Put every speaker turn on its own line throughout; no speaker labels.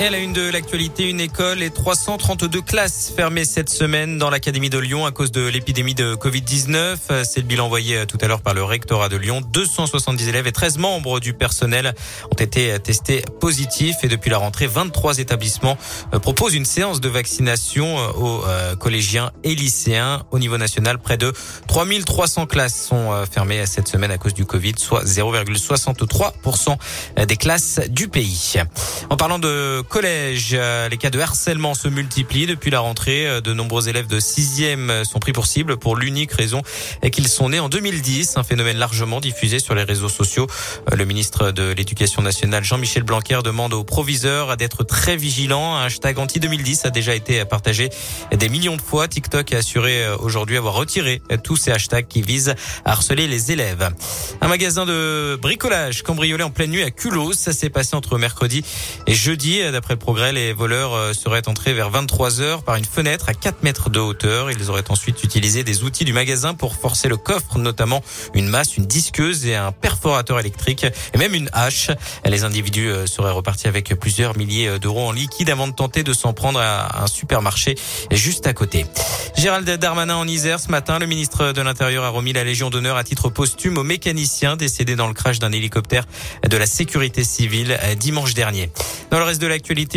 À la une de l'actualité, une école et 332 classes fermées cette semaine dans l'Académie de Lyon à cause de l'épidémie de Covid-19. C'est le bilan envoyé tout à l'heure par le rectorat de Lyon. 270 élèves et 13 membres du personnel ont été testés positifs et depuis la rentrée, 23 établissements euh, proposent une séance de vaccination euh, aux euh, collégiens et lycéens. Au niveau national, près de 3300 classes sont fermées cette semaine à cause du Covid, soit 0,63% des classes du pays. En parlant de collège. Euh, les cas de harcèlement se multiplient depuis la rentrée. Euh, de nombreux élèves de sixième sont pris pour cible pour l'unique raison qu'ils sont nés en 2010, un phénomène largement diffusé sur les réseaux sociaux. Euh, le ministre de l'Éducation nationale, Jean-Michel Blanquer, demande aux proviseurs d'être très vigilants. Un hashtag anti-2010 a déjà été partagé des millions de fois. TikTok a assuré aujourd'hui avoir retiré tous ces hashtags qui visent à harceler les élèves. Un magasin de bricolage cambriolé en pleine nuit à Culot. Ça s'est passé entre mercredi et jeudi. D'après le progrès, les voleurs euh, seraient entrés vers 23 heures par une fenêtre à 4 mètres de hauteur. Ils auraient ensuite utilisé des outils du magasin pour forcer le coffre, notamment une masse, une disqueuse et un perforateur électrique et même une hache. Les individus euh, seraient repartis avec plusieurs milliers euh, d'euros en liquide avant de tenter de s'en prendre à un supermarché juste à côté. Gérald Darmanin en Isère ce matin, le ministre de l'Intérieur a remis la Légion d'honneur à titre posthume au mécanicien décédé dans le crash d'un hélicoptère de la sécurité civile dimanche dernier. Dans le reste de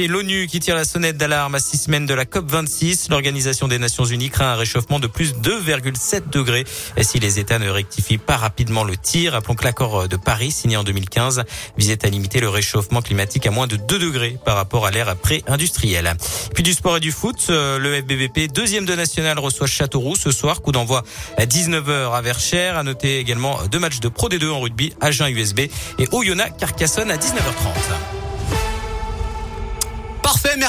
l'ONU qui tire la sonnette d'alarme à six semaines de la COP26. L'Organisation des Nations Unies craint un réchauffement de plus de 2,7 degrés et si les États ne rectifient pas rapidement le tir. Rappelons que l'accord de Paris, signé en 2015, visait à limiter le réchauffement climatique à moins de 2 degrés par rapport à l'ère pré-industrielle. Puis du sport et du foot, le FBVP, deuxième de national, reçoit Châteauroux ce soir. Coup d'envoi à 19h à Verchères. À noter également deux matchs de Pro D2 en rugby, Agen USB et Oyonnax Carcassonne à 19h30.
Parfait, merci.